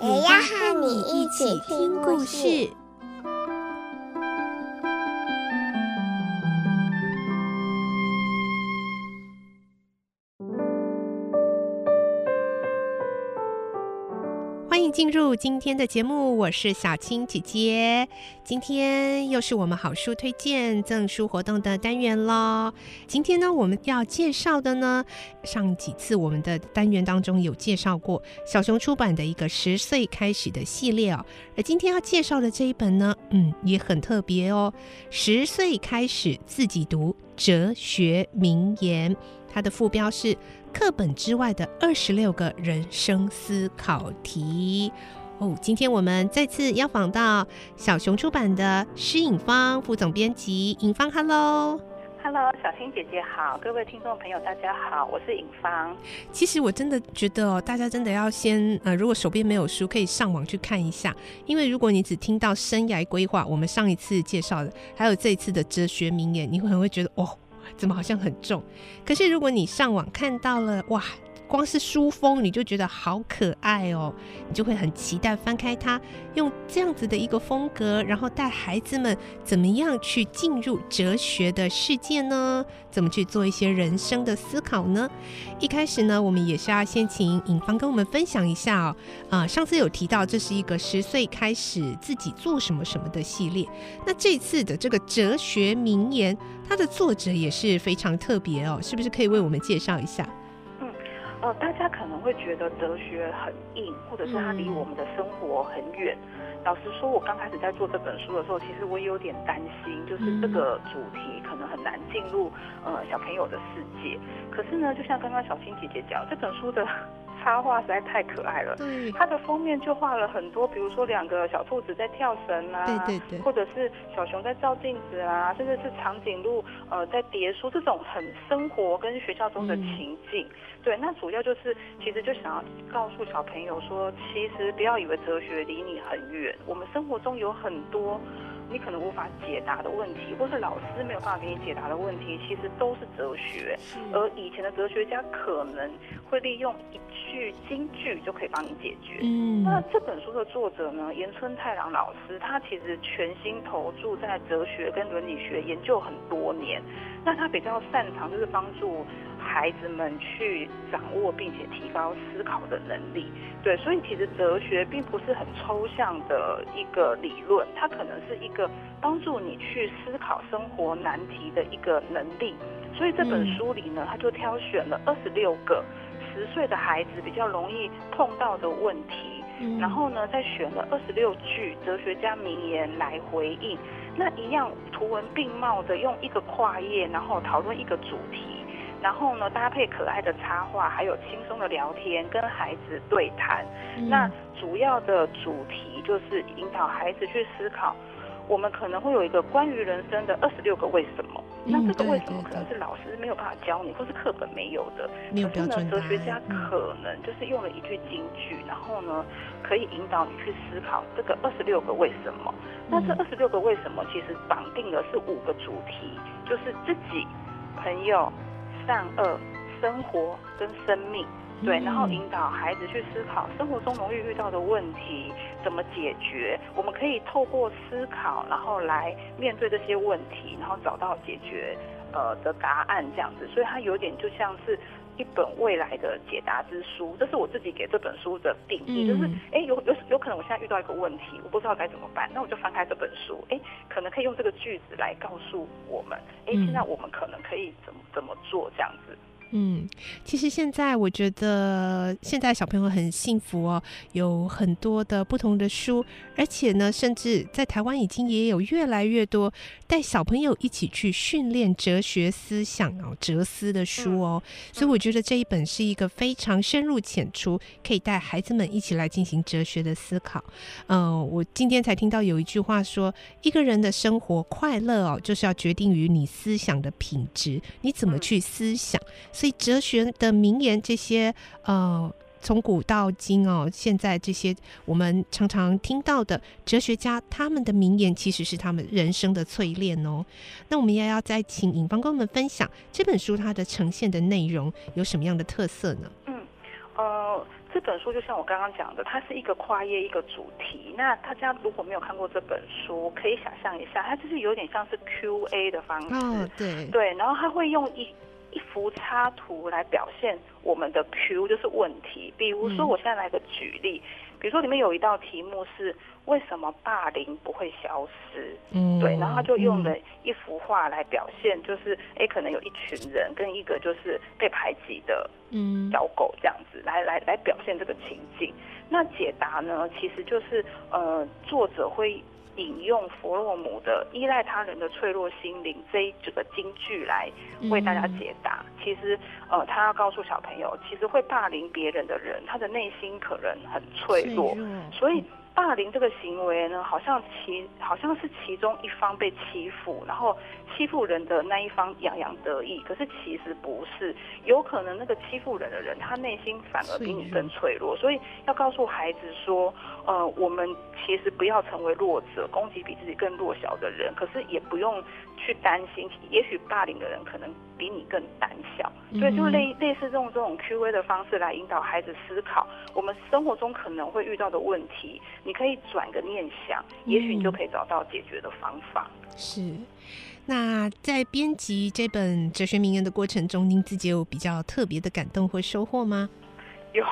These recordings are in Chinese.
也要和你一起听故事。欢迎进入今天的节目，我是小青姐姐。今天又是我们好书推荐赠书活动的单元喽。今天呢，我们要介绍的呢，上几次我们的单元当中有介绍过小熊出版的一个十岁开始的系列哦。而今天要介绍的这一本呢，嗯，也很特别哦。十岁开始自己读哲学名言，它的副标是。课本之外的二十六个人生思考题哦，今天我们再次邀访到小熊出版的施颖芳副总编辑，颖芳，Hello，Hello，小新姐姐好，各位听众朋友大家好，我是颖芳。其实我真的觉得哦，大家真的要先呃，如果手边没有书，可以上网去看一下，因为如果你只听到生涯规划，我们上一次介绍的，还有这一次的哲学名言，你会很会觉得哦。怎么好像很重？可是如果你上网看到了，哇！光是书封你就觉得好可爱哦，你就会很期待翻开它，用这样子的一个风格，然后带孩子们怎么样去进入哲学的世界呢？怎么去做一些人生的思考呢？一开始呢，我们也是要先请尹芳跟我们分享一下哦。啊、上次有提到这是一个十岁开始自己做什么什么的系列，那这次的这个哲学名言，它的作者也是非常特别哦，是不是可以为我们介绍一下？呃，大家可能会觉得哲学很硬，或者是它离我们的生活很远。嗯、老实说，我刚开始在做这本书的时候，其实我也有点担心，就是这个主题可能很难进入呃小朋友的世界。可是呢，就像刚刚小青姐姐讲，这本书的。插画实在太可爱了，对，它的封面就画了很多，比如说两个小兔子在跳绳啊，对对对，或者是小熊在照镜子啊，甚至是长颈鹿呃在叠书，这种很生活跟学校中的情境，嗯、对，那主要就是其实就想要告诉小朋友说，其实不要以为哲学离你很远，我们生活中有很多。你可能无法解答的问题，或是老师没有办法给你解答的问题，其实都是哲学。而以前的哲学家可能会利用一句金句就可以帮你解决。嗯，那这本书的作者呢，岩村太郎老师，他其实全心投注在哲学跟伦理学研究很多年。那他比较擅长就是帮助。孩子们去掌握并且提高思考的能力，对，所以其实哲学并不是很抽象的一个理论，它可能是一个帮助你去思考生活难题的一个能力。所以这本书里呢，他就挑选了二十六个十岁的孩子比较容易碰到的问题，然后呢，再选了二十六句哲学家名言来回应。那一样图文并茂的用一个跨页，然后讨论一个主题。然后呢，搭配可爱的插画，还有轻松的聊天，跟孩子对谈。嗯、那主要的主题就是引导孩子去思考，我们可能会有一个关于人生的二十六个为什么。嗯、那这个为什么可能是老师没有办法教你，或是课本没有的。可是呢，哲学家可能就是用了一句金句，嗯、然后呢，可以引导你去思考这个二十六个为什么。嗯、那这二十六个为什么，其实绑定的是五个主题，就是自己、朋友。善恶、生活跟生命，对，然后引导孩子去思考生活中容易遇到的问题怎么解决。我们可以透过思考，然后来面对这些问题，然后找到解决呃的答案这样子。所以它有点就像是。一本未来的解答之书，这是我自己给这本书的定义，嗯、就是哎、欸，有有有可能我现在遇到一个问题，我不知道该怎么办，那我就翻开这本书，哎、欸，可能可以用这个句子来告诉我们，哎、欸，现在我们可能可以怎么怎么做这样子。嗯，其实现在我觉得现在小朋友很幸福哦，有很多的不同的书，而且呢，甚至在台湾已经也有越来越多带小朋友一起去训练哲学思想哦，哲思的书哦。嗯、所以我觉得这一本是一个非常深入浅出，可以带孩子们一起来进行哲学的思考。嗯、呃，我今天才听到有一句话说，一个人的生活快乐哦，就是要决定于你思想的品质，你怎么去思想。所以哲学的名言，这些呃，从古到今哦，现在这些我们常常听到的哲学家，他们的名言其实是他们人生的淬炼哦。那我们也要再请尹芳跟我们分享这本书它的呈现的内容有什么样的特色呢？嗯，呃，这本书就像我刚刚讲的，它是一个跨页一个主题。那大家如果没有看过这本书，可以想象一下，它就是有点像是 Q&A 的方式。哦，对对，然后它会用一。一幅插图来表现我们的 Q 就是问题，比如说我现在来个举例，嗯、比如说里面有一道题目是为什么霸凌不会消失？嗯，对，然后他就用了一幅画来表现，就是哎、嗯，可能有一群人跟一个就是被排挤的嗯小狗这样子，来来来表现这个情境。那解答呢，其实就是呃作者会。引用弗洛姆的“依赖他人的脆弱心灵”这一整个金句来为大家解答。嗯、其实，呃，他要告诉小朋友，其实会霸凌别人的人，他的内心可能很脆弱，脆弱，所以。霸凌这个行为呢，好像其好像是其中一方被欺负，然后欺负人的那一方洋洋得意。可是其实不是，有可能那个欺负人的人，他内心反而比你更脆弱。所以要告诉孩子说，呃，我们其实不要成为弱者，攻击比自己更弱小的人。可是也不用去担心，也许霸凌的人可能比你更胆小。所以就类类似这种这种 Q&A 的方式来引导孩子思考，我们生活中可能会遇到的问题。你可以转个念想，也许你就可以找到解决的方法。嗯、是，那在编辑这本哲学名言的过程中，您自己有比较特别的感动或收获吗？有，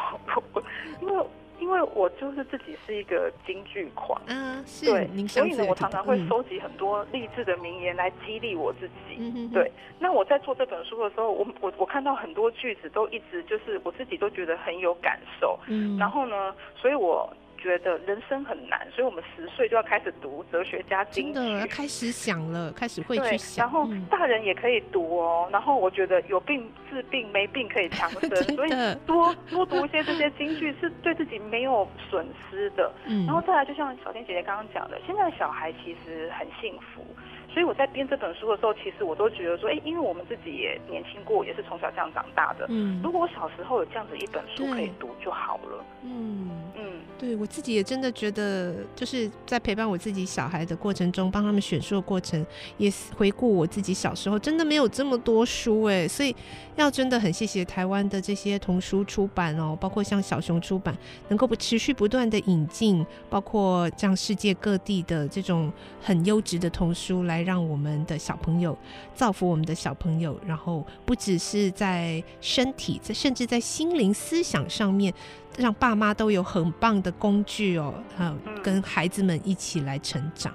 因为。因为我就是自己是一个京剧狂，嗯，是，对，所以呢，我常常会收集很多励志的名言来激励我自己。嗯，对。那我在做这本书的时候，我我我看到很多句子都一直就是我自己都觉得很有感受。嗯，然后呢，所以我。觉得人生很难，所以我们十岁就要开始读哲学家金句，真的要开始想了，开始会去想。然后大人也可以读哦。然后我觉得有病治病，没病可以强身，所以多多读一些这些金句是对自己没有损失的。嗯，然后再来，就像小天姐姐刚刚讲的，现在的小孩其实很幸福。所以我在编这本书的时候，其实我都觉得说，哎，因为我们自己也年轻过，也是从小这样长大的。嗯，如果我小时候有这样子一本书可以读就好了。嗯嗯，对我自己也真的觉得，就是在陪伴我自己小孩的过程中，帮他们选书的过程，也回顾我自己小时候，真的没有这么多书哎，所以要真的很谢谢台湾的这些童书出版哦，包括像小熊出版，能够不持续不断的引进，包括像世界各地的这种很优质的童书来。让我们的小朋友造福我们的小朋友，然后不只是在身体，在甚至在心灵思想上面，让爸妈都有很棒的工具哦，呃，跟孩子们一起来成长。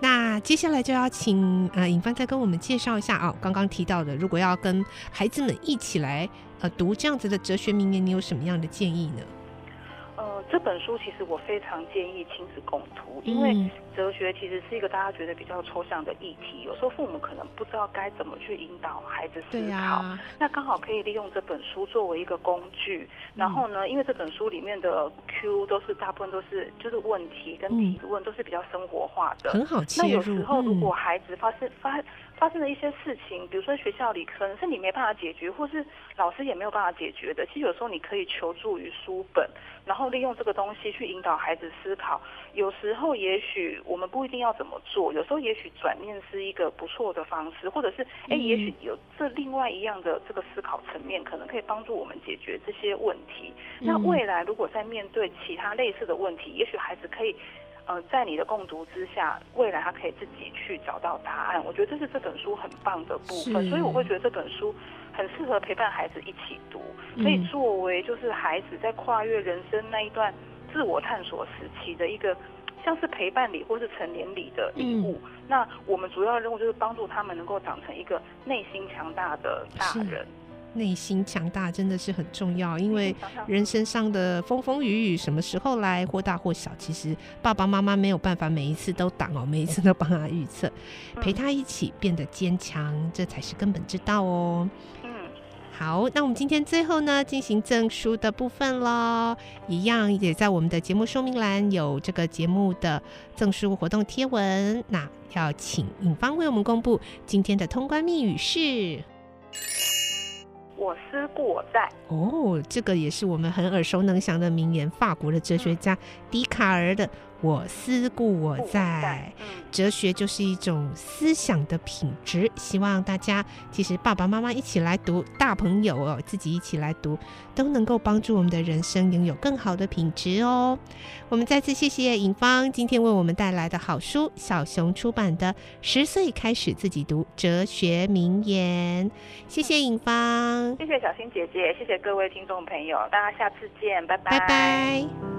那接下来就要请呃尹帆再跟我们介绍一下哦，刚刚提到的，如果要跟孩子们一起来呃读这样子的哲学名言，你有什么样的建议呢？这本书其实我非常建议亲子共读，因为哲学其实是一个大家觉得比较抽象的议题，有时候父母可能不知道该怎么去引导孩子思考。啊、那刚好可以利用这本书作为一个工具。然后呢，因为这本书里面的 Q 都是大部分都是就是问题跟提问都是比较生活化的，很好切入。那有时候如果孩子发生发发生了一些事情，比如说学校里可能是你没办法解决，或是老师也没有办法解决的。其实有时候你可以求助于书本，然后利用这个东西去引导孩子思考。有时候也许我们不一定要怎么做，有时候也许转念是一个不错的方式，或者是哎，也许有这另外一样的这个思考层面，可能可以帮助我们解决这些问题。那未来如果在面对其他类似的问题，也许孩子可以。呃，在你的共读之下，未来他可以自己去找到答案。我觉得这是这本书很棒的部分，所以我会觉得这本书很适合陪伴孩子一起读，可以作为就是孩子在跨越人生那一段自我探索时期的一个像是陪伴礼或是成年礼的礼物。嗯、那我们主要的任务就是帮助他们能够长成一个内心强大的大人。内心强大真的是很重要，因为人生上的风风雨雨什么时候来，或大或小，其实爸爸妈妈没有办法每一次都挡哦，每一次都帮他预测，陪他一起变得坚强，这才是根本之道哦。嗯，好，那我们今天最后呢，进行证书的部分喽，一样也在我们的节目说明栏有这个节目的证书活动贴文，那要请尹芳为我们公布今天的通关密语是。我思故我在哦，这个也是我们很耳熟能详的名言，法国的哲学家笛卡尔的。我思故我在，哲学就是一种思想的品质。希望大家其实爸爸妈妈一起来读，大朋友哦自己一起来读，都能够帮助我们的人生拥有更好的品质哦。我们再次谢谢尹芳今天为我们带来的好书，小熊出版的《十岁开始自己读哲学名言》。谢谢尹芳，谢谢小新姐姐，谢谢各位听众朋友，大家下次见，拜拜。拜拜。